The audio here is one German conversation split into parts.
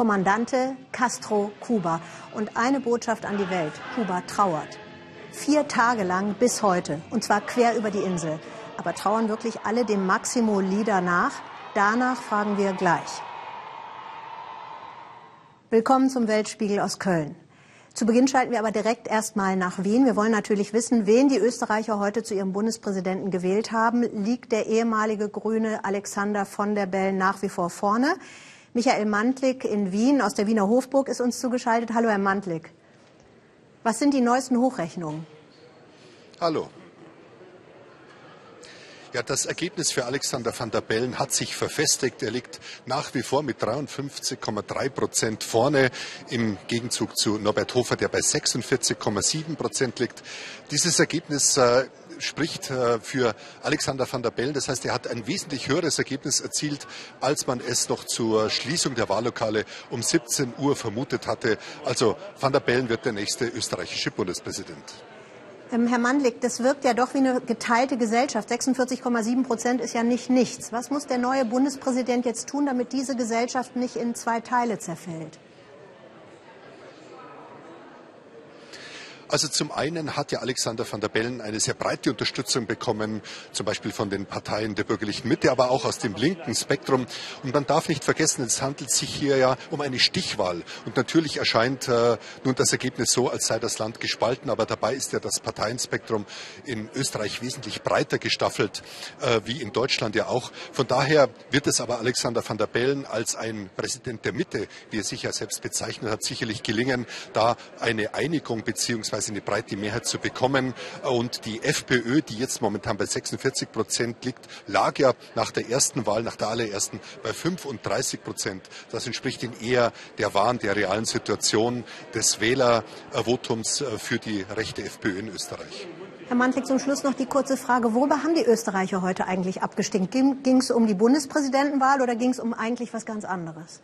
Kommandante Castro Kuba. Und eine Botschaft an die Welt. Kuba trauert. Vier Tage lang bis heute. Und zwar quer über die Insel. Aber trauern wirklich alle dem Maximo Lieder nach? Danach fragen wir gleich. Willkommen zum Weltspiegel aus Köln. Zu Beginn schalten wir aber direkt erstmal nach Wien. Wir wollen natürlich wissen, wen die Österreicher heute zu ihrem Bundespräsidenten gewählt haben. Liegt der ehemalige Grüne Alexander von der Bellen nach wie vor vorne? Michael Mantlik in Wien aus der Wiener Hofburg ist uns zugeschaltet. Hallo, Herr Mantlik. Was sind die neuesten Hochrechnungen? Hallo. Ja, das Ergebnis für Alexander van der Bellen hat sich verfestigt. Er liegt nach wie vor mit 53,3 Prozent vorne im Gegenzug zu Norbert Hofer, der bei 46,7 Prozent liegt. Dieses Ergebnis äh, spricht äh, für Alexander van der Bellen. Das heißt, er hat ein wesentlich höheres Ergebnis erzielt, als man es noch zur Schließung der Wahllokale um 17 Uhr vermutet hatte. Also van der Bellen wird der nächste österreichische Bundespräsident. Ähm, Herr Mandlik, das wirkt ja doch wie eine geteilte Gesellschaft. 46,7 Prozent ist ja nicht nichts. Was muss der neue Bundespräsident jetzt tun, damit diese Gesellschaft nicht in zwei Teile zerfällt? Also zum einen hat ja Alexander van der Bellen eine sehr breite Unterstützung bekommen, zum Beispiel von den Parteien der bürgerlichen Mitte, aber auch aus dem linken Spektrum. Und man darf nicht vergessen, es handelt sich hier ja um eine Stichwahl. Und natürlich erscheint äh, nun das Ergebnis so, als sei das Land gespalten, aber dabei ist ja das Parteienspektrum in Österreich wesentlich breiter gestaffelt, äh, wie in Deutschland ja auch. Von daher wird es aber Alexander van der Bellen als ein Präsident der Mitte, wie er sich ja selbst bezeichnet hat, sicherlich gelingen, da eine Einigung beziehungsweise beziehungsweise eine breite Mehrheit zu bekommen. Und die FPÖ, die jetzt momentan bei 46 Prozent liegt, lag ja nach der ersten Wahl, nach der allerersten, bei 35 Prozent. Das entspricht in eher der wahren, der realen Situation des Wählervotums äh, für die rechte FPÖ in Österreich. Herr Mantlik, zum Schluss noch die kurze Frage. Worüber haben die Österreicher heute eigentlich abgestimmt? Ging es um die Bundespräsidentenwahl oder ging es um eigentlich was ganz anderes?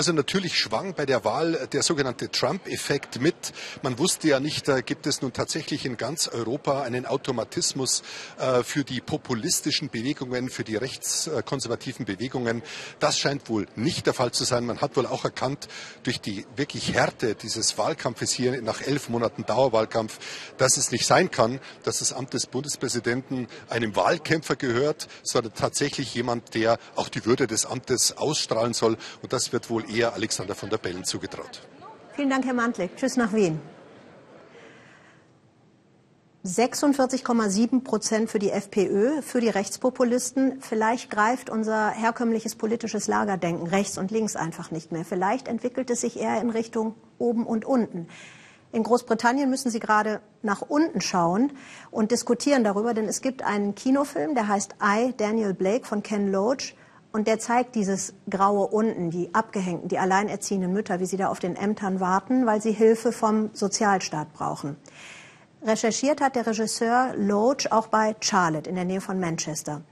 Also natürlich schwang bei der Wahl der sogenannte Trump-Effekt mit. Man wusste ja nicht, da gibt es nun tatsächlich in ganz Europa einen Automatismus äh, für die populistischen Bewegungen, für die rechtskonservativen Bewegungen. Das scheint wohl nicht der Fall zu sein. Man hat wohl auch erkannt, durch die wirklich Härte dieses Wahlkampfes hier nach elf Monaten Dauerwahlkampf, dass es nicht sein kann, dass das Amt des Bundespräsidenten einem Wahlkämpfer gehört, sondern tatsächlich jemand, der auch die Würde des Amtes ausstrahlen soll. Und das wird wohl eher Alexander von der Bellen zugetraut. Vielen Dank, Herr Mantlik. Tschüss nach Wien. 46,7 Prozent für die FPÖ, für die Rechtspopulisten. Vielleicht greift unser herkömmliches politisches Lagerdenken rechts und links einfach nicht mehr. Vielleicht entwickelt es sich eher in Richtung oben und unten. In Großbritannien müssen Sie gerade nach unten schauen und diskutieren darüber, denn es gibt einen Kinofilm, der heißt I, Daniel Blake von Ken Loach. Und der zeigt dieses graue unten, die abgehängten, die alleinerziehenden Mütter, wie sie da auf den Ämtern warten, weil sie Hilfe vom Sozialstaat brauchen. Recherchiert hat der Regisseur Loach auch bei Charlotte in der Nähe von Manchester.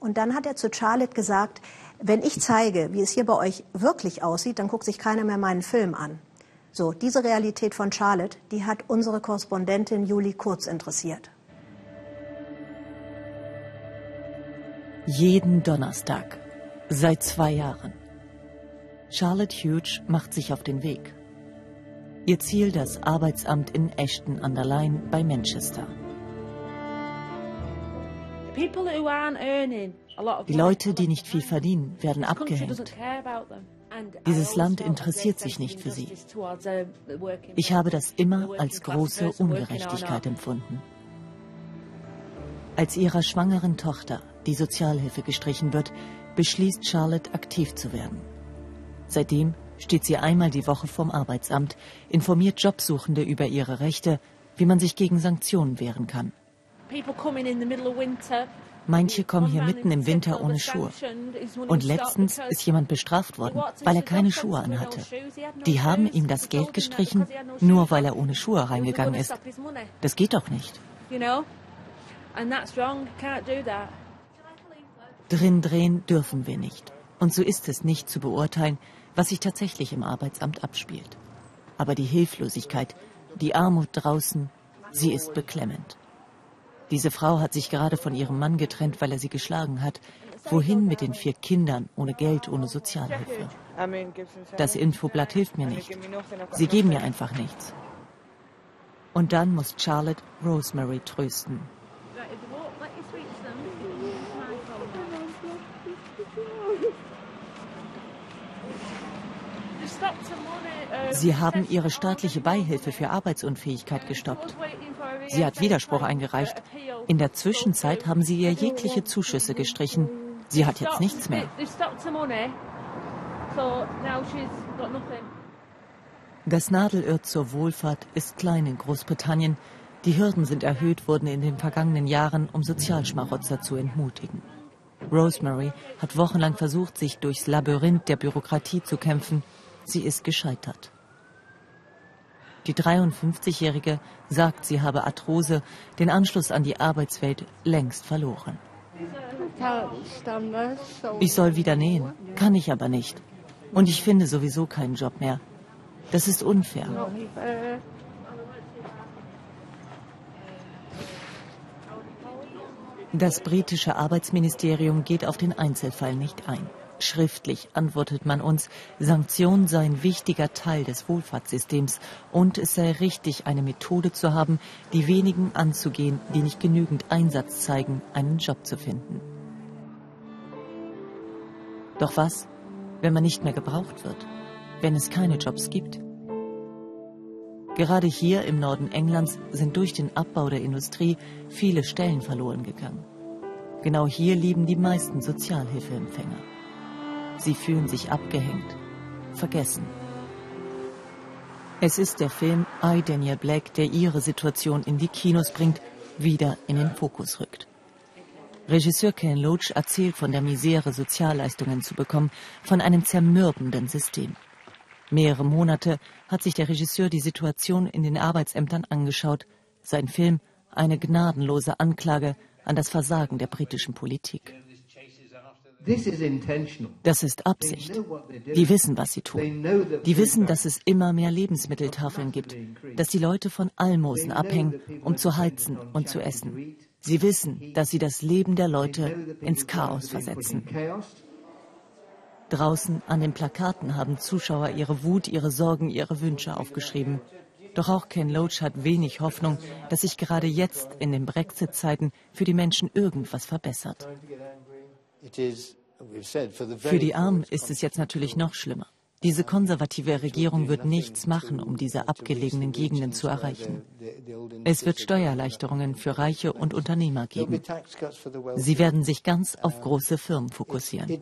Und dann hat er zu Charlotte gesagt, wenn ich zeige, wie es hier bei euch wirklich aussieht, dann guckt sich keiner mehr meinen Film an. So, diese Realität von Charlotte, die hat unsere Korrespondentin Julie Kurz interessiert. Jeden Donnerstag Seit zwei Jahren. Charlotte Hughes macht sich auf den Weg. Ihr Ziel das Arbeitsamt in Ashton an der Line bei Manchester. Die Leute, die nicht viel verdienen, werden abgehängt. Dieses Land interessiert sich nicht für sie. Ich habe das immer als große Ungerechtigkeit empfunden. Als ihrer schwangeren Tochter die Sozialhilfe gestrichen wird, beschließt Charlotte, aktiv zu werden. Seitdem steht sie einmal die Woche vorm Arbeitsamt, informiert Jobsuchende über ihre Rechte, wie man sich gegen Sanktionen wehren kann. Manche kommen hier mitten im Winter ohne Schuhe. Und letztens ist jemand bestraft worden, weil er keine Schuhe anhatte. Die haben ihm das Geld gestrichen, nur weil er ohne Schuhe reingegangen ist. Das geht doch nicht. Drin drehen dürfen wir nicht. Und so ist es nicht zu beurteilen, was sich tatsächlich im Arbeitsamt abspielt. Aber die Hilflosigkeit, die Armut draußen, sie ist beklemmend. Diese Frau hat sich gerade von ihrem Mann getrennt, weil er sie geschlagen hat. Wohin mit den vier Kindern ohne Geld, ohne Sozialhilfe? Das Infoblatt hilft mir nicht. Sie geben mir einfach nichts. Und dann muss Charlotte Rosemary trösten. Sie haben ihre staatliche Beihilfe für Arbeitsunfähigkeit gestoppt. Sie hat Widerspruch eingereicht. In der Zwischenzeit haben sie ihr jegliche Zuschüsse gestrichen. Sie hat jetzt nichts mehr. Das Nadelöhr zur Wohlfahrt ist klein in Großbritannien. Die Hürden sind erhöht worden in den vergangenen Jahren, um Sozialschmarotzer zu entmutigen. Rosemary hat wochenlang versucht, sich durchs Labyrinth der Bürokratie zu kämpfen. Sie ist gescheitert. Die 53-Jährige sagt, sie habe Arthrose, den Anschluss an die Arbeitswelt längst verloren. Ich soll wieder nähen, kann ich aber nicht. Und ich finde sowieso keinen Job mehr. Das ist unfair. Das britische Arbeitsministerium geht auf den Einzelfall nicht ein. Schriftlich antwortet man uns, Sanktionen sei ein wichtiger Teil des Wohlfahrtssystems und es sei richtig, eine Methode zu haben, die wenigen anzugehen, die nicht genügend Einsatz zeigen, einen Job zu finden. Doch was, wenn man nicht mehr gebraucht wird, wenn es keine Jobs gibt? Gerade hier im Norden Englands sind durch den Abbau der Industrie viele Stellen verloren gegangen. Genau hier lieben die meisten Sozialhilfeempfänger. Sie fühlen sich abgehängt, vergessen. Es ist der Film I, Daniel Black, der ihre Situation in die Kinos bringt, wieder in den Fokus rückt. Regisseur Ken Loach erzählt von der Misere, Sozialleistungen zu bekommen, von einem zermürbenden System. Mehrere Monate hat sich der Regisseur die Situation in den Arbeitsämtern angeschaut. Sein Film eine gnadenlose Anklage an das Versagen der britischen Politik. Das ist Absicht. Die wissen, was sie tun. Die wissen, dass es immer mehr Lebensmitteltafeln gibt, dass die Leute von Almosen abhängen, um zu heizen und zu essen. Sie wissen, dass sie das Leben der Leute ins Chaos versetzen. Draußen an den Plakaten haben Zuschauer ihre Wut, ihre Sorgen, ihre Wünsche aufgeschrieben. Doch auch Ken Loach hat wenig Hoffnung, dass sich gerade jetzt in den Brexit-Zeiten für die Menschen irgendwas verbessert. Für die Armen ist es jetzt natürlich noch schlimmer. Diese konservative Regierung wird nichts machen, um diese abgelegenen Gegenden zu erreichen. Es wird Steuererleichterungen für Reiche und Unternehmer geben. Sie werden sich ganz auf große Firmen fokussieren.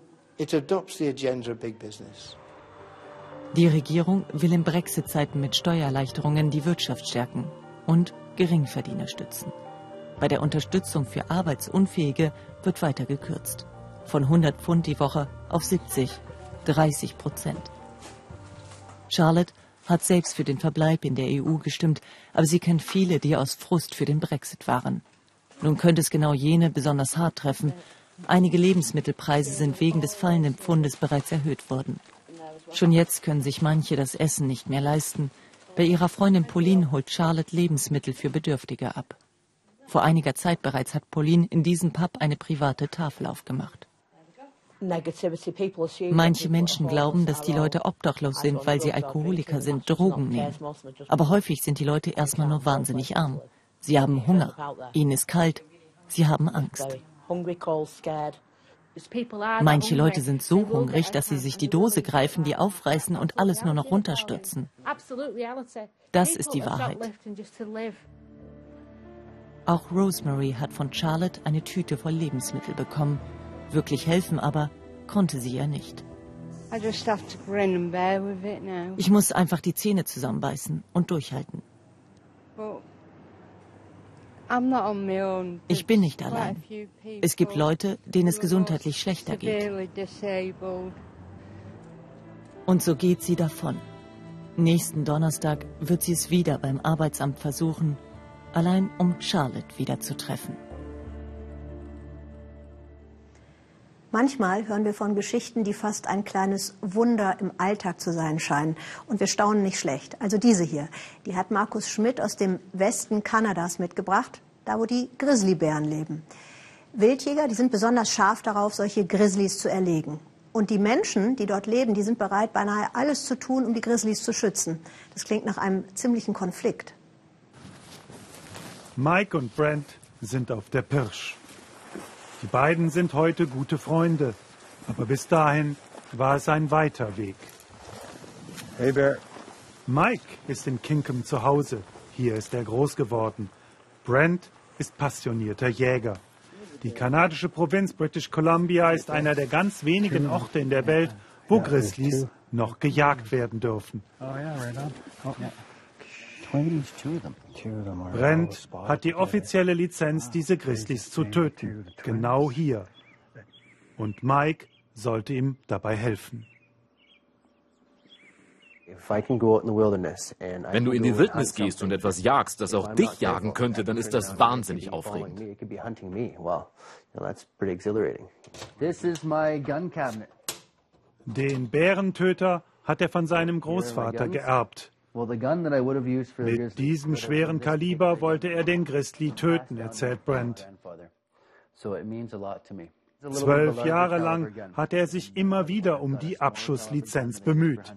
Die Regierung will in Brexit-Zeiten mit Steuererleichterungen die Wirtschaft stärken und Geringverdiener stützen. Bei der Unterstützung für Arbeitsunfähige wird weiter gekürzt von 100 Pfund die Woche auf 70, 30 Prozent. Charlotte hat selbst für den Verbleib in der EU gestimmt, aber sie kennt viele, die aus Frust für den Brexit waren. Nun könnte es genau jene besonders hart treffen. Einige Lebensmittelpreise sind wegen des fallenden Pfundes bereits erhöht worden. Schon jetzt können sich manche das Essen nicht mehr leisten. Bei ihrer Freundin Pauline holt Charlotte Lebensmittel für Bedürftige ab. Vor einiger Zeit bereits hat Pauline in diesem Pub eine private Tafel aufgemacht. Manche Menschen glauben, dass die Leute obdachlos sind, weil sie Alkoholiker sind, Drogen nehmen. Aber häufig sind die Leute erstmal nur wahnsinnig arm. Sie haben Hunger, ihnen ist kalt, sie haben Angst. Manche Leute sind so hungrig, dass sie sich die Dose greifen, die aufreißen und alles nur noch runterstürzen. Das ist die Wahrheit. Auch Rosemary hat von Charlotte eine Tüte voll Lebensmittel bekommen. Wirklich helfen aber konnte sie ihr nicht. Ich muss einfach die Zähne zusammenbeißen und durchhalten. Ich bin nicht allein. Es gibt Leute, denen es gesundheitlich schlechter geht. Und so geht sie davon. Nächsten Donnerstag wird sie es wieder beim Arbeitsamt versuchen, allein um Charlotte wieder zu treffen. Manchmal hören wir von Geschichten, die fast ein kleines Wunder im Alltag zu sein scheinen. Und wir staunen nicht schlecht. Also diese hier, die hat Markus Schmidt aus dem Westen Kanadas mitgebracht, da wo die Grizzlybären leben. Wildjäger, die sind besonders scharf darauf, solche Grizzlies zu erlegen. Und die Menschen, die dort leben, die sind bereit, beinahe alles zu tun, um die Grizzlies zu schützen. Das klingt nach einem ziemlichen Konflikt. Mike und Brent sind auf der Pirsch. Die beiden sind heute gute Freunde, aber bis dahin war es ein weiter Weg. Hey Bear. Mike ist in Kinkham zu Hause. Hier ist er groß geworden. Brent ist passionierter Jäger. Die kanadische Provinz British Columbia ist einer der ganz wenigen Orte in der Welt, wo Grizzlies noch gejagt werden dürfen. Brent hat die offizielle Lizenz, diese Grizzlies zu töten. Genau hier. Und Mike sollte ihm dabei helfen. Wenn du in die Wildnis gehst und etwas jagst, das auch dich jagen könnte, dann ist das wahnsinnig aufregend. Den Bärentöter hat er von seinem Großvater geerbt. Mit diesem schweren Kaliber wollte er den Grizzly töten, erzählt Brent. Zwölf Jahre lang hat er sich immer wieder um die Abschusslizenz bemüht.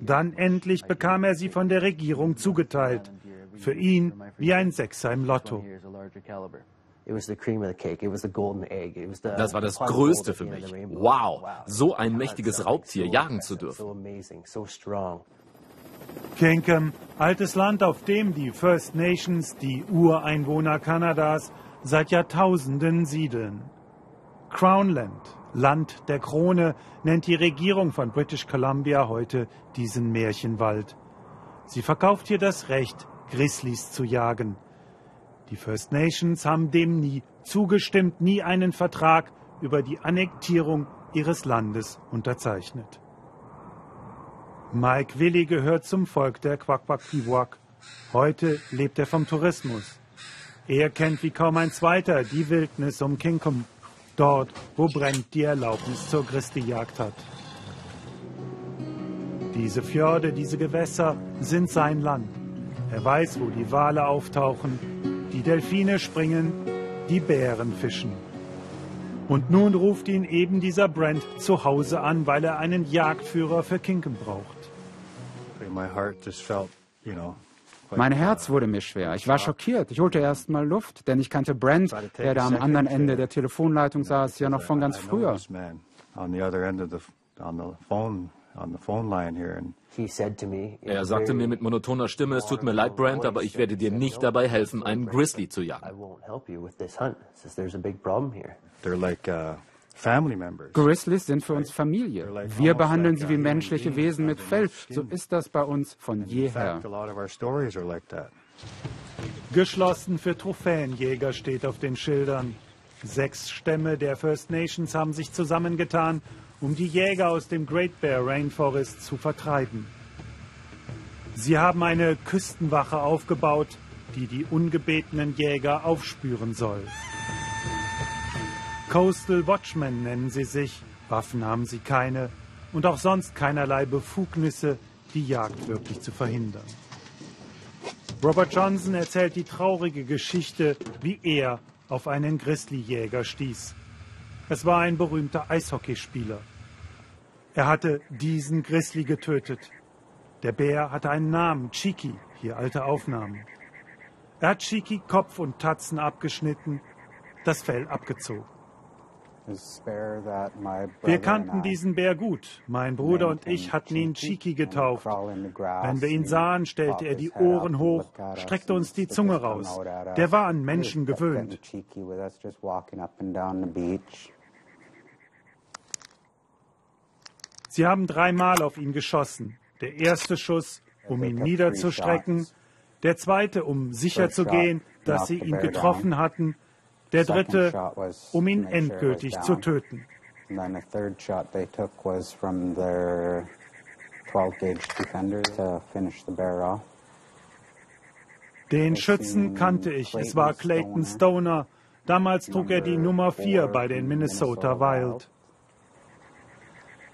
Dann endlich bekam er sie von der Regierung zugeteilt. Für ihn wie ein Sechser im Lotto. Das war das Größte für mich. Wow, so ein mächtiges Raubtier jagen zu dürfen. Kinkham, altes Land, auf dem die First Nations, die Ureinwohner Kanadas, seit Jahrtausenden siedeln. Crownland, Land der Krone, nennt die Regierung von British Columbia heute diesen Märchenwald. Sie verkauft hier das Recht, Grizzlies zu jagen. Die First Nations haben dem nie zugestimmt, nie einen Vertrag über die Annektierung ihres Landes unterzeichnet. Mike Willi gehört zum Volk der Kwakwaktiwak. Heute lebt er vom Tourismus. Er kennt wie kaum ein zweiter die Wildnis um Kinkum dort, wo Brent die Erlaubnis zur Christi-Jagd hat. Diese Fjorde, diese Gewässer sind sein Land. Er weiß, wo die Wale auftauchen, die Delfine springen, die Bären fischen. Und nun ruft ihn eben dieser Brent zu Hause an, weil er einen Jagdführer für Kinken braucht. Mein Herz wurde mir schwer. Ich war schockiert. Ich holte erst mal Luft, denn ich kannte Brent, der da am anderen Ende der Telefonleitung saß, ja noch von ganz früher. Er sagte mir mit monotoner Stimme, es tut mir leid, Brent, aber ich werde dir nicht dabei helfen, einen Grizzly zu jagen. Uh, Grizzlies sind für uns Familie. Wir behandeln sie wie menschliche Wesen mit Fell. So ist das bei uns von jeher. Geschlossen für Trophäenjäger steht auf den Schildern. Sechs Stämme der First Nations haben sich zusammengetan, um die Jäger aus dem Great Bear Rainforest zu vertreiben. Sie haben eine Küstenwache aufgebaut, die die ungebetenen Jäger aufspüren soll. Coastal Watchmen nennen sie sich. Waffen haben sie keine und auch sonst keinerlei Befugnisse, die Jagd wirklich zu verhindern. Robert Johnson erzählt die traurige Geschichte, wie er auf einen Grizzlyjäger stieß. Es war ein berühmter Eishockeyspieler. Er hatte diesen Grizzly getötet. Der Bär hatte einen Namen, Chiki, hier alte Aufnahmen. Er hat Chiki Kopf und Tatzen abgeschnitten, das Fell abgezogen. Wir kannten diesen Bär gut. Mein Bruder und ich hatten ihn Chiki getauft. Wenn wir ihn sahen, stellte er die Ohren hoch, streckte uns die Zunge raus. Der war an Menschen gewöhnt. Sie haben dreimal auf ihn geschossen. Der erste Schuss, um ihn niederzustrecken. Der zweite, um sicherzugehen, dass sie ihn getroffen hatten der dritte, um ihn endgültig zu töten. Den Schützen kannte ich. Es war Clayton Stoner. Damals trug er die Nummer 4 bei den Minnesota Wild.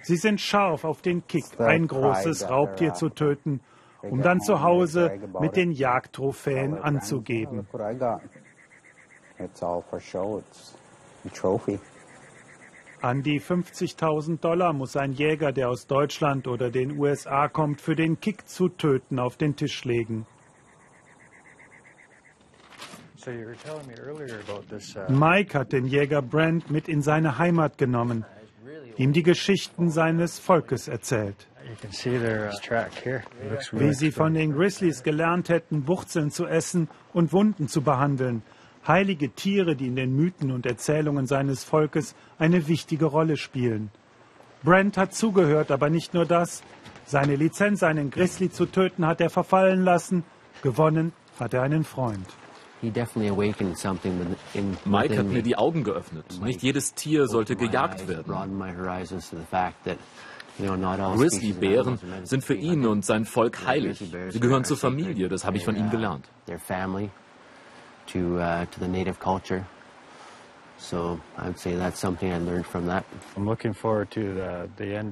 Sie sind scharf auf den Kick, ein großes Raubtier zu töten, um dann zu Hause mit den Jagdtrophäen anzugeben. An die 50.000 Dollar muss ein Jäger, der aus Deutschland oder den USA kommt, für den Kick zu töten auf den Tisch legen. Uh, Mike hat den Jäger Brand mit in seine Heimat genommen, ihm die Geschichten seines Volkes erzählt. Uh, Wie sie von den Grizzlies gelernt hätten, Wurzeln zu essen und Wunden zu behandeln. Heilige Tiere, die in den Mythen und Erzählungen seines Volkes eine wichtige Rolle spielen. Brent hat zugehört, aber nicht nur das. Seine Lizenz, einen Grizzly zu töten, hat er verfallen lassen. Gewonnen hat er einen Freund. Mike hat mir die Augen geöffnet. Nicht jedes Tier sollte gejagt werden. Grizzlybären sind für ihn und sein Volk heilig. Sie gehören zur Familie, das habe ich von ihm gelernt.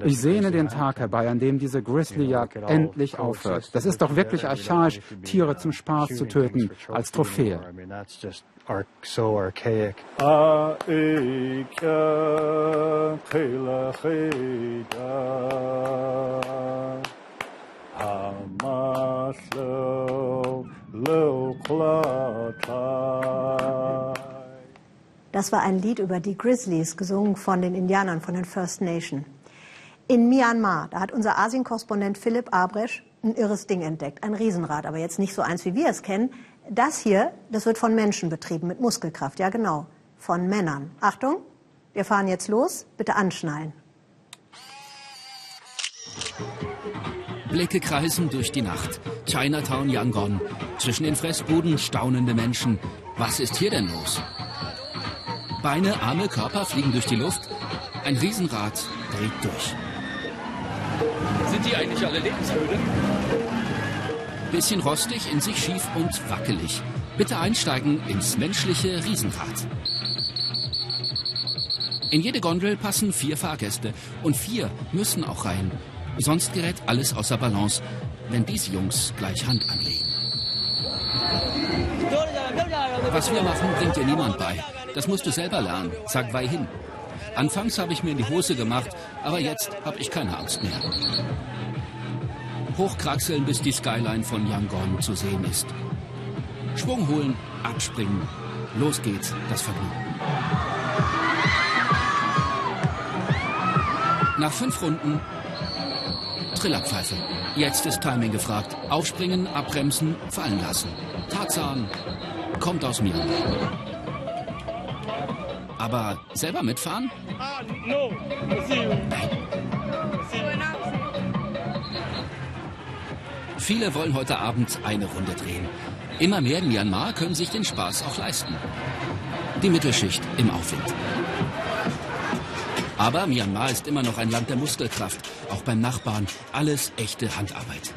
Ich sehne den Tag herbei, an dem diese Grizzlyjagd endlich aufhört. Das ist doch wirklich archaisch, Tiere zum Spaß zu töten, als Trophäe. Das war ein Lied über die Grizzlies, gesungen von den Indianern, von den First Nation. In Myanmar, da hat unser Asien-Korrespondent Philipp Abresch ein irres Ding entdeckt, ein Riesenrad, aber jetzt nicht so eins, wie wir es kennen. Das hier, das wird von Menschen betrieben, mit Muskelkraft, ja genau, von Männern. Achtung, wir fahren jetzt los, bitte anschnallen. Blicke kreisen durch die Nacht. Chinatown Yangon. Zwischen den Fressbuden staunende Menschen. Was ist hier denn los? Beine, Arme, Körper fliegen durch die Luft. Ein Riesenrad dreht durch. Sind die eigentlich alle lebensmüde? Bisschen rostig, in sich schief und wackelig. Bitte einsteigen ins menschliche Riesenrad. In jede Gondel passen vier Fahrgäste und vier müssen auch rein. Sonst gerät alles außer Balance, wenn diese Jungs gleich Hand anlegen. Was wir machen, bringt dir niemand bei. Das musst du selber lernen, sagt Wei Hin. Anfangs habe ich mir in die Hose gemacht, aber jetzt habe ich keine Angst mehr. Hochkraxeln, bis die Skyline von Yangon zu sehen ist. Schwung holen, abspringen. Los geht's, das Vergnügen. Nach fünf Runden Trillerpfeife. Jetzt ist Timing gefragt. Aufspringen, abbremsen, fallen lassen. Tarzan kommt aus mir. Aber selber mitfahren? Viele wollen heute Abend eine Runde drehen. Immer mehr in Myanmar können sich den Spaß auch leisten. Die Mittelschicht im Aufwind. Aber Myanmar ist immer noch ein Land der Muskelkraft. Auch beim Nachbarn alles echte Handarbeit.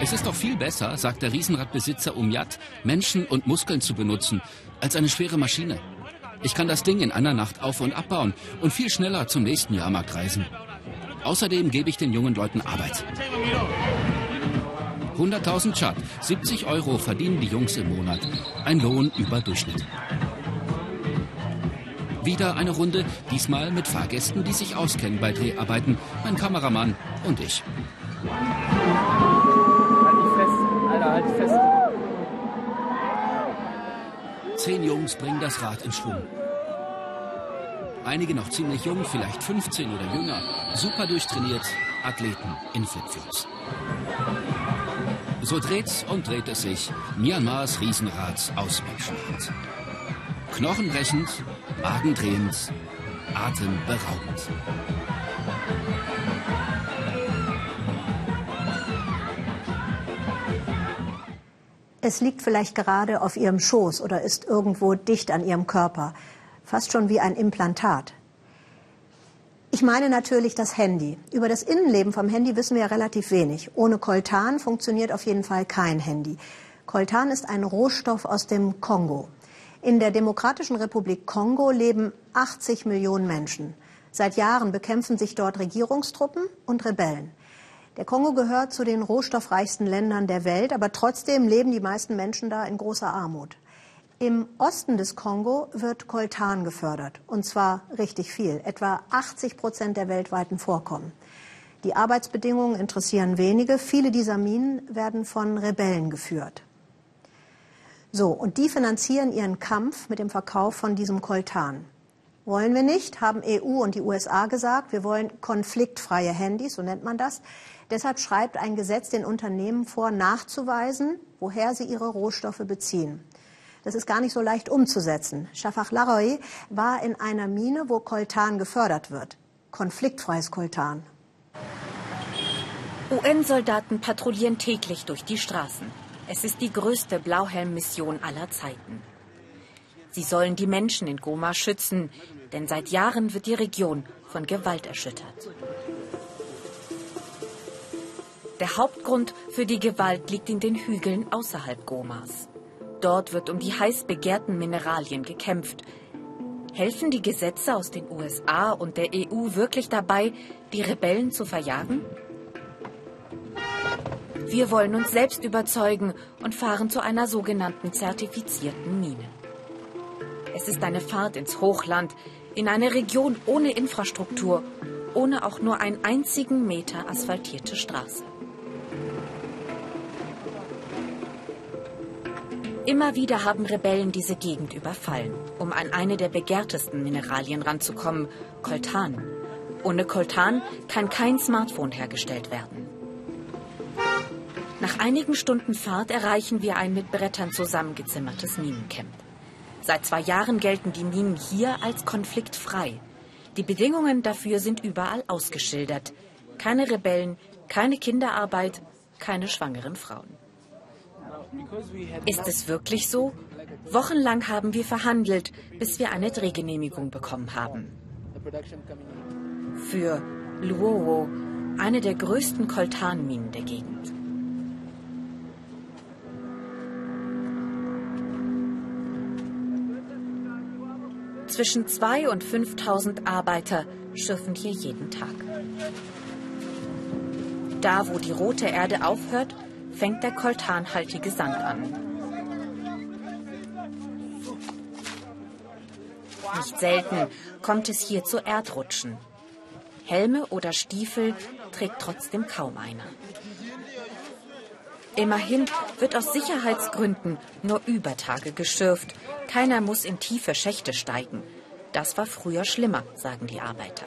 Es ist doch viel besser, sagt der Riesenradbesitzer Umyat, Menschen und Muskeln zu benutzen, als eine schwere Maschine. Ich kann das Ding in einer Nacht auf- und abbauen und viel schneller zum nächsten Jahrmarkt reisen. Außerdem gebe ich den jungen Leuten Arbeit. 100.000 Chad, 70 Euro verdienen die Jungs im Monat. Ein Lohn über Durchschnitt. Wieder eine Runde, diesmal mit Fahrgästen, die sich auskennen bei Dreharbeiten. Mein Kameramann und ich. Halt dich fest, Alter, halt dich fest. Zehn Jungs bringen das Rad in Schwung. Einige noch ziemlich jung, vielleicht 15 oder jünger. Super durchtrainiert, Athleten in Flipflops. So dreht's und dreht es sich. Myanmars Riesenrad aus Menschenhand. Knochenbrechend, magendrehend, atemberaubend. Es liegt vielleicht gerade auf Ihrem Schoß oder ist irgendwo dicht an Ihrem Körper, fast schon wie ein Implantat. Ich meine natürlich das Handy. Über das Innenleben vom Handy wissen wir ja relativ wenig. Ohne Coltan funktioniert auf jeden Fall kein Handy. Coltan ist ein Rohstoff aus dem Kongo. In der Demokratischen Republik Kongo leben 80 Millionen Menschen. Seit Jahren bekämpfen sich dort Regierungstruppen und Rebellen. Der Kongo gehört zu den rohstoffreichsten Ländern der Welt, aber trotzdem leben die meisten Menschen da in großer Armut. Im Osten des Kongo wird Koltan gefördert, und zwar richtig viel, etwa 80 Prozent der weltweiten Vorkommen. Die Arbeitsbedingungen interessieren wenige. Viele dieser Minen werden von Rebellen geführt. So, und die finanzieren ihren Kampf mit dem Verkauf von diesem Koltan. Wollen wir nicht, haben EU und die USA gesagt. Wir wollen konfliktfreie Handys, so nennt man das. Deshalb schreibt ein Gesetz den Unternehmen vor, nachzuweisen, woher sie ihre Rohstoffe beziehen. Das ist gar nicht so leicht umzusetzen. Shafak Laroy war in einer Mine, wo Koltan gefördert wird. Konfliktfreies Koltan. UN-Soldaten patrouillieren täglich durch die Straßen. Es ist die größte Blauhelm-Mission aller Zeiten. Sie sollen die Menschen in Goma schützen, denn seit Jahren wird die Region von Gewalt erschüttert. Der Hauptgrund für die Gewalt liegt in den Hügeln außerhalb Gomas. Dort wird um die heiß begehrten Mineralien gekämpft. Helfen die Gesetze aus den USA und der EU wirklich dabei, die Rebellen zu verjagen? Wir wollen uns selbst überzeugen und fahren zu einer sogenannten zertifizierten Mine. Es ist eine Fahrt ins Hochland, in eine Region ohne Infrastruktur, ohne auch nur einen einzigen Meter asphaltierte Straße. Immer wieder haben Rebellen diese Gegend überfallen, um an eine der begehrtesten Mineralien ranzukommen, Coltan. Ohne Coltan kann kein Smartphone hergestellt werden. Nach einigen Stunden Fahrt erreichen wir ein mit Brettern zusammengezimmertes Minencamp. Seit zwei Jahren gelten die Minen hier als konfliktfrei. Die Bedingungen dafür sind überall ausgeschildert. Keine Rebellen, keine Kinderarbeit, keine schwangeren Frauen. Ist es wirklich so? Wochenlang haben wir verhandelt, bis wir eine Drehgenehmigung bekommen haben. Für Luowo, eine der größten Koltanminen der Gegend. Zwischen 2.000 und 5.000 Arbeiter schürfen hier jeden Tag. Da, wo die rote Erde aufhört, fängt der koltanhaltige Sand an. Nicht selten kommt es hier zu Erdrutschen. Helme oder Stiefel trägt trotzdem kaum einer. Immerhin wird aus Sicherheitsgründen nur über Tage geschürft. Keiner muss in tiefe Schächte steigen. Das war früher schlimmer, sagen die Arbeiter.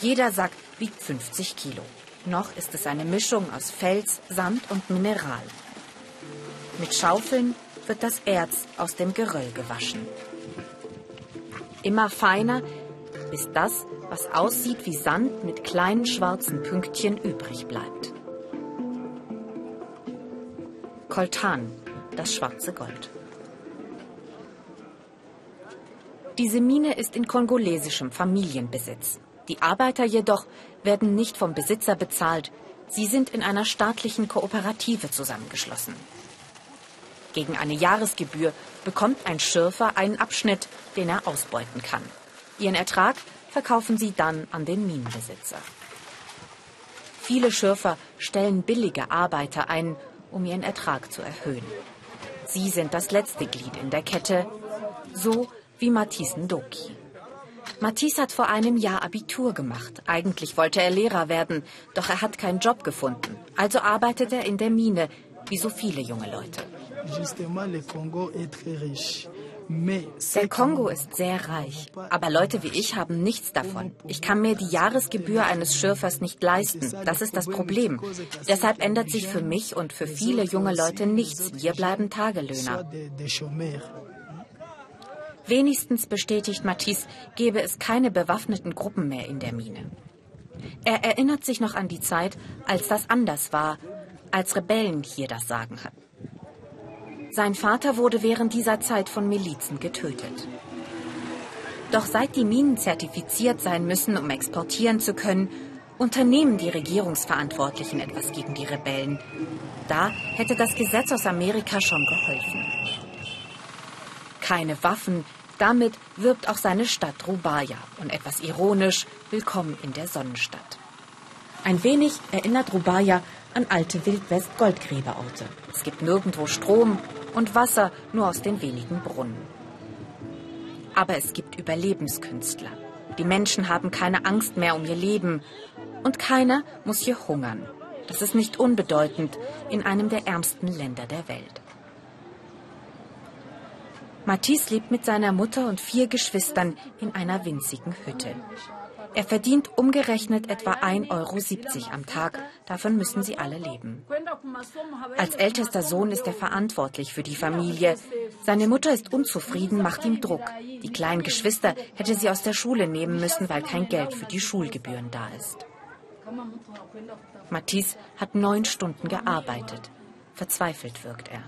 Jeder Sack wiegt 50 Kilo. Noch ist es eine Mischung aus Fels, Sand und Mineral. Mit Schaufeln wird das Erz aus dem Geröll gewaschen. Immer feiner, bis das, was aussieht wie Sand mit kleinen schwarzen Pünktchen übrig bleibt. Koltan, das schwarze Gold. Diese Mine ist in kongolesischem Familienbesitz. Die Arbeiter jedoch werden nicht vom Besitzer bezahlt. Sie sind in einer staatlichen Kooperative zusammengeschlossen. Gegen eine Jahresgebühr bekommt ein Schürfer einen Abschnitt, den er ausbeuten kann. Ihren Ertrag verkaufen sie dann an den Minenbesitzer. Viele Schürfer stellen billige Arbeiter ein, um ihren Ertrag zu erhöhen. Sie sind das letzte Glied in der Kette, so wie Matisse Ndoki. Matisse hat vor einem Jahr Abitur gemacht. Eigentlich wollte er Lehrer werden, doch er hat keinen Job gefunden. Also arbeitet er in der Mine, wie so viele junge Leute. Der Kongo ist sehr reich, aber Leute wie ich haben nichts davon. Ich kann mir die Jahresgebühr eines Schürfers nicht leisten. Das ist das Problem. Deshalb ändert sich für mich und für viele junge Leute nichts. Wir bleiben Tagelöhner. Wenigstens bestätigt Matisse, gebe es keine bewaffneten Gruppen mehr in der Mine. Er erinnert sich noch an die Zeit, als das anders war, als Rebellen hier das Sagen hatten. Sein Vater wurde während dieser Zeit von Milizen getötet. Doch seit die Minen zertifiziert sein müssen, um exportieren zu können, unternehmen die Regierungsverantwortlichen etwas gegen die Rebellen. Da hätte das Gesetz aus Amerika schon geholfen. Keine Waffen, damit wirbt auch seine Stadt Rubaya und etwas ironisch Willkommen in der Sonnenstadt. Ein wenig erinnert Rubaya an alte Wildwest-Goldgräberorte. Es gibt nirgendwo Strom und Wasser nur aus den wenigen Brunnen. Aber es gibt Überlebenskünstler. Die Menschen haben keine Angst mehr um ihr Leben. Und keiner muss hier hungern. Das ist nicht unbedeutend in einem der ärmsten Länder der Welt. Matisse lebt mit seiner Mutter und vier Geschwistern in einer winzigen Hütte. Er verdient umgerechnet etwa 1,70 Euro am Tag. Davon müssen sie alle leben. Als ältester Sohn ist er verantwortlich für die Familie. Seine Mutter ist unzufrieden, macht ihm Druck. Die kleinen Geschwister hätte sie aus der Schule nehmen müssen, weil kein Geld für die Schulgebühren da ist. Matisse hat neun Stunden gearbeitet. Verzweifelt wirkt er.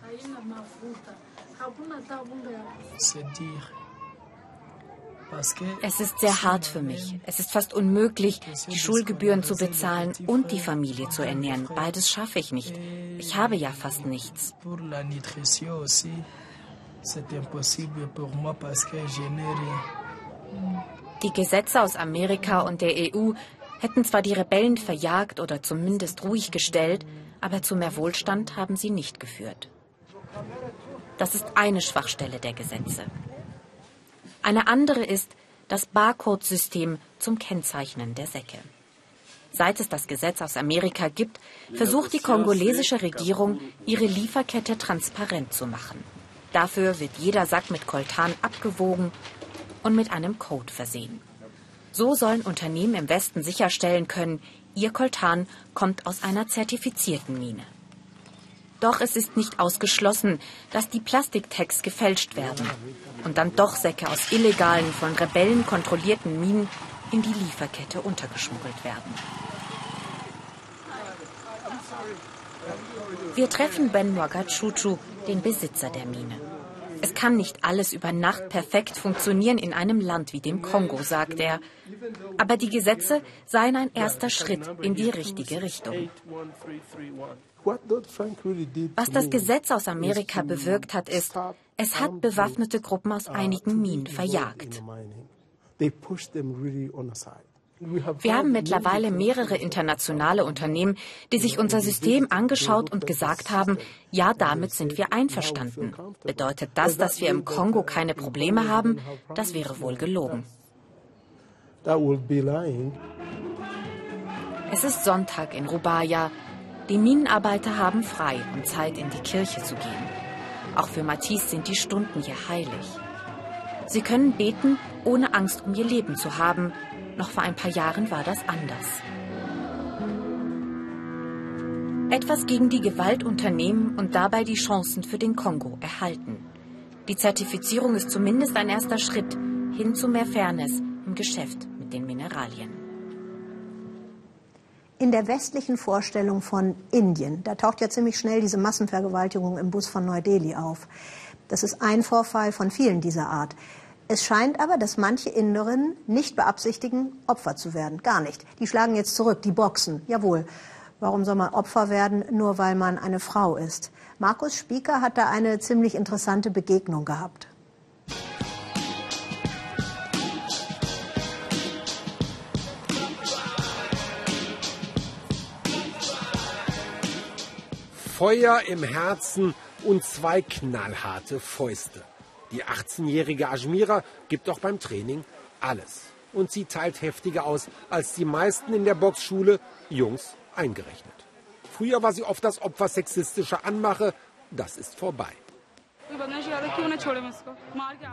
Es ist sehr hart für mich. Es ist fast unmöglich, die Schulgebühren zu bezahlen und die Familie zu ernähren. Beides schaffe ich nicht. Ich habe ja fast nichts. Die Gesetze aus Amerika und der EU hätten zwar die Rebellen verjagt oder zumindest ruhig gestellt, aber zu mehr Wohlstand haben sie nicht geführt. Das ist eine Schwachstelle der Gesetze. Eine andere ist das Barcode-System zum Kennzeichnen der Säcke. Seit es das Gesetz aus Amerika gibt, versucht die kongolesische Regierung, ihre Lieferkette transparent zu machen. Dafür wird jeder Sack mit Koltan abgewogen und mit einem Code versehen. So sollen Unternehmen im Westen sicherstellen können, ihr Koltan kommt aus einer zertifizierten Mine. Doch es ist nicht ausgeschlossen, dass die Plastiktags gefälscht werden und dann doch Säcke aus illegalen, von Rebellen kontrollierten Minen in die Lieferkette untergeschmuggelt werden. Wir treffen Ben Wagachuchu, den Besitzer der Mine. Es kann nicht alles über Nacht perfekt funktionieren in einem Land wie dem Kongo, sagt er. Aber die Gesetze seien ein erster Schritt in die richtige Richtung. Was das Gesetz aus Amerika bewirkt hat, ist, es hat bewaffnete Gruppen aus einigen Minen verjagt. Wir haben mittlerweile mehrere internationale Unternehmen, die sich unser System angeschaut und gesagt haben, ja, damit sind wir einverstanden. Bedeutet das, dass wir im Kongo keine Probleme haben? Das wäre wohl gelogen. Es ist Sonntag in Rubaya. Die Minenarbeiter haben frei, um Zeit in die Kirche zu gehen. Auch für Matisse sind die Stunden hier heilig. Sie können beten, ohne Angst um ihr Leben zu haben. Noch vor ein paar Jahren war das anders. Etwas gegen die Gewalt unternehmen und dabei die Chancen für den Kongo erhalten. Die Zertifizierung ist zumindest ein erster Schritt hin zu mehr Fairness im Geschäft mit den Mineralien in der westlichen Vorstellung von Indien, da taucht ja ziemlich schnell diese Massenvergewaltigung im Bus von Neu-Delhi auf. Das ist ein Vorfall von vielen dieser Art. Es scheint aber, dass manche Inderinnen nicht beabsichtigen, Opfer zu werden. Gar nicht. Die schlagen jetzt zurück, die boxen. Jawohl. Warum soll man Opfer werden, nur weil man eine Frau ist? Markus Spieker hat da eine ziemlich interessante Begegnung gehabt. Feuer im Herzen und zwei knallharte Fäuste. Die 18-jährige Ajmira gibt auch beim Training alles. Und sie teilt heftiger aus als die meisten in der Boxschule, Jungs eingerechnet. Früher war sie oft das Opfer sexistischer Anmache, das ist vorbei.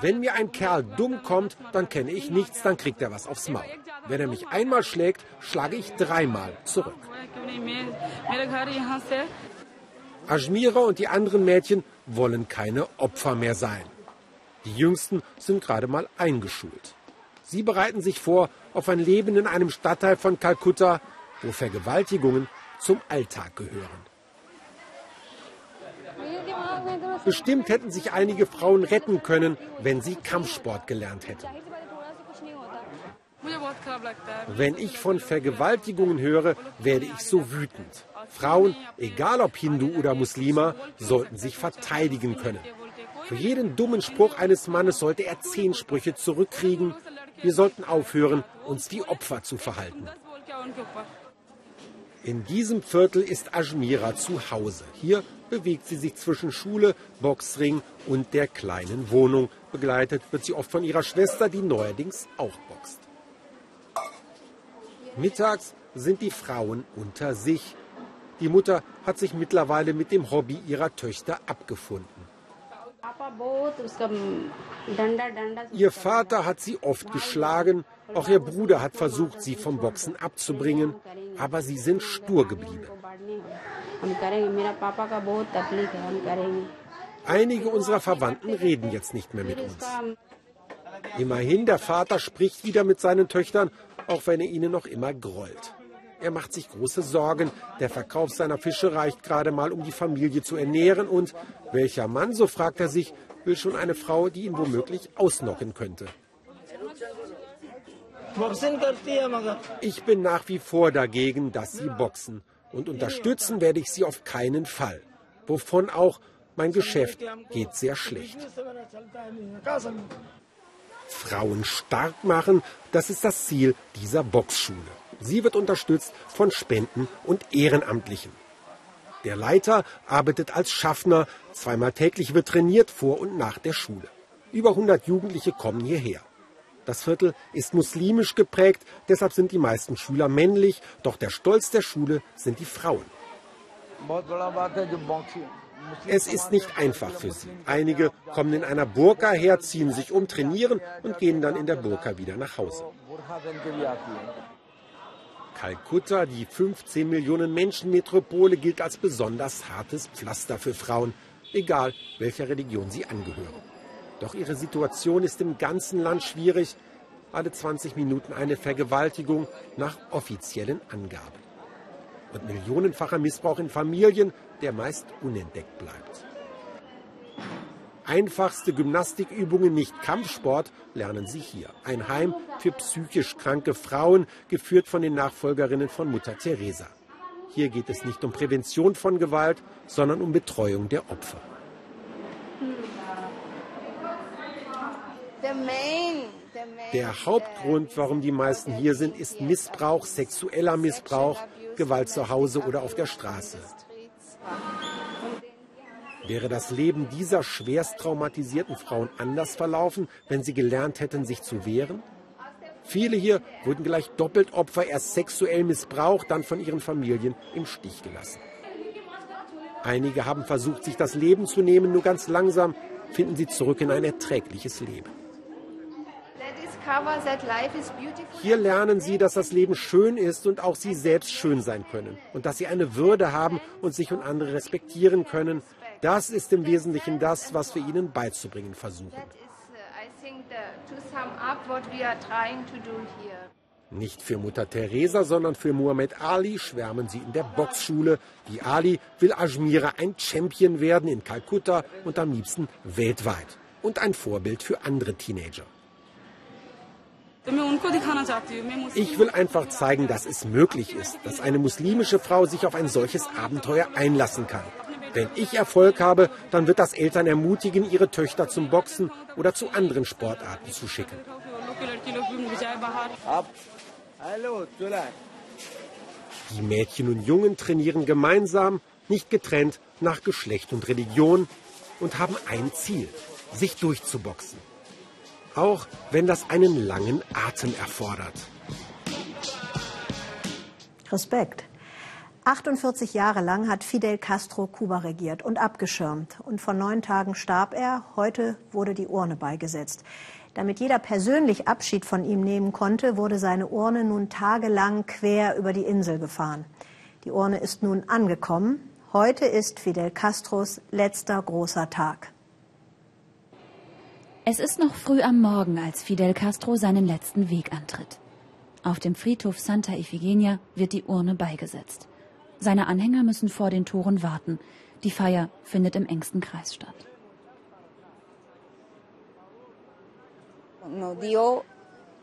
Wenn mir ein Kerl dumm kommt, dann kenne ich nichts, dann kriegt er was aufs Maul. Wenn er mich einmal schlägt, schlage ich dreimal zurück. Ajmira und die anderen Mädchen wollen keine Opfer mehr sein. Die Jüngsten sind gerade mal eingeschult. Sie bereiten sich vor auf ein Leben in einem Stadtteil von Kalkutta, wo Vergewaltigungen zum Alltag gehören. Bestimmt hätten sich einige Frauen retten können, wenn sie Kampfsport gelernt hätten. Wenn ich von Vergewaltigungen höre, werde ich so wütend. Frauen, egal ob Hindu oder Muslima, sollten sich verteidigen können. Für jeden dummen Spruch eines Mannes sollte er zehn Sprüche zurückkriegen. Wir sollten aufhören, uns wie Opfer zu verhalten. In diesem Viertel ist Ajmira zu Hause. Hier bewegt sie sich zwischen Schule, Boxring und der kleinen Wohnung. Begleitet wird sie oft von ihrer Schwester, die neuerdings auch boxt. Mittags sind die Frauen unter sich. Die Mutter hat sich mittlerweile mit dem Hobby ihrer Töchter abgefunden. Ihr Vater hat sie oft geschlagen, auch ihr Bruder hat versucht, sie vom Boxen abzubringen, aber sie sind stur geblieben. Einige unserer Verwandten reden jetzt nicht mehr mit uns. Immerhin, der Vater spricht wieder mit seinen Töchtern, auch wenn er ihnen noch immer grollt. Er macht sich große Sorgen. Der Verkauf seiner Fische reicht gerade mal, um die Familie zu ernähren. Und welcher Mann, so fragt er sich, will schon eine Frau, die ihn womöglich ausnocken könnte. Ich bin nach wie vor dagegen, dass sie boxen. Und unterstützen werde ich sie auf keinen Fall. Wovon auch mein Geschäft geht sehr schlecht. Frauen stark machen, das ist das Ziel dieser Boxschule. Sie wird unterstützt von Spenden und Ehrenamtlichen. Der Leiter arbeitet als Schaffner. Zweimal täglich wird trainiert vor und nach der Schule. Über 100 Jugendliche kommen hierher. Das Viertel ist muslimisch geprägt, deshalb sind die meisten Schüler männlich, doch der Stolz der Schule sind die Frauen. Es ist nicht einfach für sie. Einige kommen in einer Burka her, ziehen sich um, trainieren und gehen dann in der Burka wieder nach Hause. Kalkutta, die 15 Millionen Menschen Metropole, gilt als besonders hartes Pflaster für Frauen, egal welcher Religion sie angehören. Doch ihre Situation ist im ganzen Land schwierig. Alle 20 Minuten eine Vergewaltigung nach offiziellen Angaben. Und millionenfacher Missbrauch in Familien, der meist unentdeckt bleibt. Einfachste Gymnastikübungen, nicht Kampfsport, lernen sie hier. Ein Heim für psychisch kranke Frauen, geführt von den Nachfolgerinnen von Mutter Teresa. Hier geht es nicht um Prävention von Gewalt, sondern um Betreuung der Opfer. Der Hauptgrund, warum die meisten hier sind, ist Missbrauch, sexueller Missbrauch, Gewalt zu Hause oder auf der Straße. Wäre das Leben dieser schwerst traumatisierten Frauen anders verlaufen, wenn sie gelernt hätten, sich zu wehren? Viele hier wurden gleich doppelt Opfer, erst sexuell missbraucht, dann von ihren Familien im Stich gelassen. Einige haben versucht, sich das Leben zu nehmen, nur ganz langsam finden sie zurück in ein erträgliches Leben. Hier lernen sie, dass das Leben schön ist und auch sie selbst schön sein können und dass sie eine Würde haben und sich und andere respektieren können. Das ist im Wesentlichen das, was wir ihnen beizubringen versuchen. Nicht für Mutter Teresa, sondern für Muhammad Ali schwärmen sie in der Boxschule. Wie Ali will Ajmira ein Champion werden in Kalkutta und am liebsten weltweit. Und ein Vorbild für andere Teenager. Ich will einfach zeigen, dass es möglich ist, dass eine muslimische Frau sich auf ein solches Abenteuer einlassen kann. Wenn ich Erfolg habe, dann wird das Eltern ermutigen, ihre Töchter zum Boxen oder zu anderen Sportarten zu schicken. Die Mädchen und Jungen trainieren gemeinsam, nicht getrennt nach Geschlecht und Religion und haben ein Ziel, sich durchzuboxen auch wenn das einen langen Atem erfordert. Respekt. 48 Jahre lang hat Fidel Castro Kuba regiert und abgeschirmt. Und vor neun Tagen starb er. Heute wurde die Urne beigesetzt. Damit jeder persönlich Abschied von ihm nehmen konnte, wurde seine Urne nun tagelang quer über die Insel gefahren. Die Urne ist nun angekommen. Heute ist Fidel Castros letzter großer Tag. Es ist noch früh am Morgen, als Fidel Castro seinen letzten Weg antritt. Auf dem Friedhof Santa Ifigenia wird die Urne beigesetzt. Seine Anhänger müssen vor den Toren warten. Die Feier findet im engsten Kreis statt.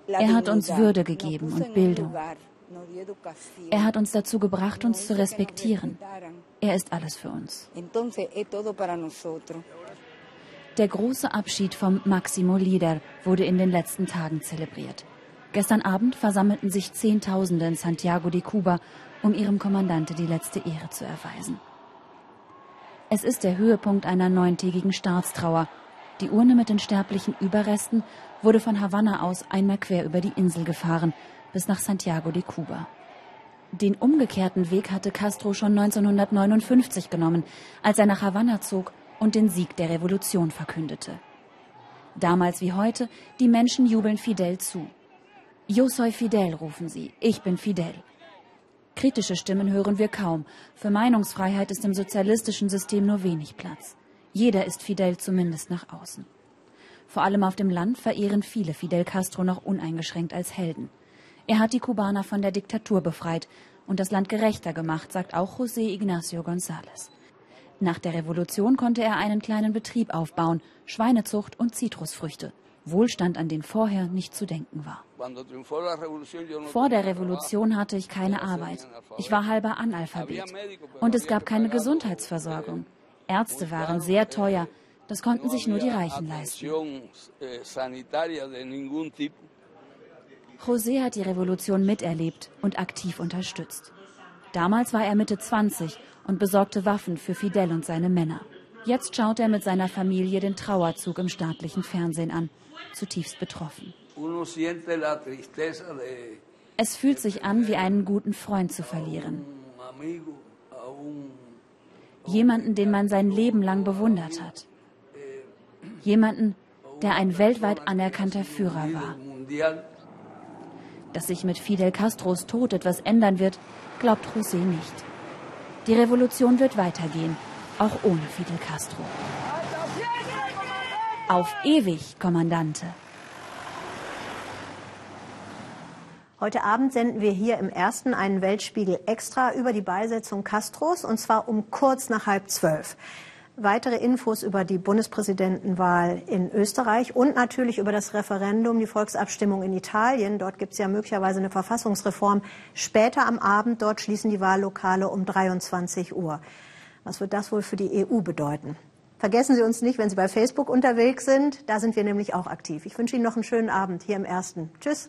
Er hat uns Würde gegeben und Bildung. Er hat uns dazu gebracht, uns zu respektieren. Er ist alles für uns. Der große Abschied vom Maximo Lider wurde in den letzten Tagen zelebriert. Gestern Abend versammelten sich Zehntausende in Santiago de Cuba, um ihrem Kommandante die letzte Ehre zu erweisen. Es ist der Höhepunkt einer neuntägigen Staatstrauer. Die Urne mit den sterblichen Überresten wurde von Havanna aus einmal quer über die Insel gefahren, bis nach Santiago de Cuba. Den umgekehrten Weg hatte Castro schon 1959 genommen, als er nach Havanna zog und den Sieg der Revolution verkündete. Damals wie heute, die Menschen jubeln Fidel zu. Yo soy Fidel, rufen sie. Ich bin Fidel. Kritische Stimmen hören wir kaum. Für Meinungsfreiheit ist im sozialistischen System nur wenig Platz. Jeder ist Fidel zumindest nach außen. Vor allem auf dem Land verehren viele Fidel Castro noch uneingeschränkt als Helden. Er hat die Kubaner von der Diktatur befreit und das Land gerechter gemacht, sagt auch José Ignacio González. Nach der Revolution konnte er einen kleinen Betrieb aufbauen, Schweinezucht und Zitrusfrüchte. Wohlstand, an den vorher nicht zu denken war. Vor der Revolution hatte ich keine Arbeit. Ich war halber Analphabet. Und es gab keine Gesundheitsversorgung. Ärzte waren sehr teuer. Das konnten sich nur die Reichen leisten. José hat die Revolution miterlebt und aktiv unterstützt. Damals war er Mitte 20 und besorgte Waffen für Fidel und seine Männer. Jetzt schaut er mit seiner Familie den Trauerzug im staatlichen Fernsehen an, zutiefst betroffen. Es fühlt sich an, wie einen guten Freund zu verlieren. Jemanden, den man sein Leben lang bewundert hat. Jemanden, der ein weltweit anerkannter Führer war. Dass sich mit Fidel Castros Tod etwas ändern wird, glaubt José nicht. Die Revolution wird weitergehen, auch ohne Fidel Castro. Auf ewig, Kommandante. Heute Abend senden wir hier im ersten einen Weltspiegel extra über die Beisetzung Castros und zwar um kurz nach halb zwölf. Weitere Infos über die Bundespräsidentenwahl in Österreich und natürlich über das Referendum, die Volksabstimmung in Italien. Dort gibt es ja möglicherweise eine Verfassungsreform. Später am Abend, dort schließen die Wahllokale um 23 Uhr. Was wird das wohl für die EU bedeuten? Vergessen Sie uns nicht, wenn Sie bei Facebook unterwegs sind. Da sind wir nämlich auch aktiv. Ich wünsche Ihnen noch einen schönen Abend hier im Ersten. Tschüss.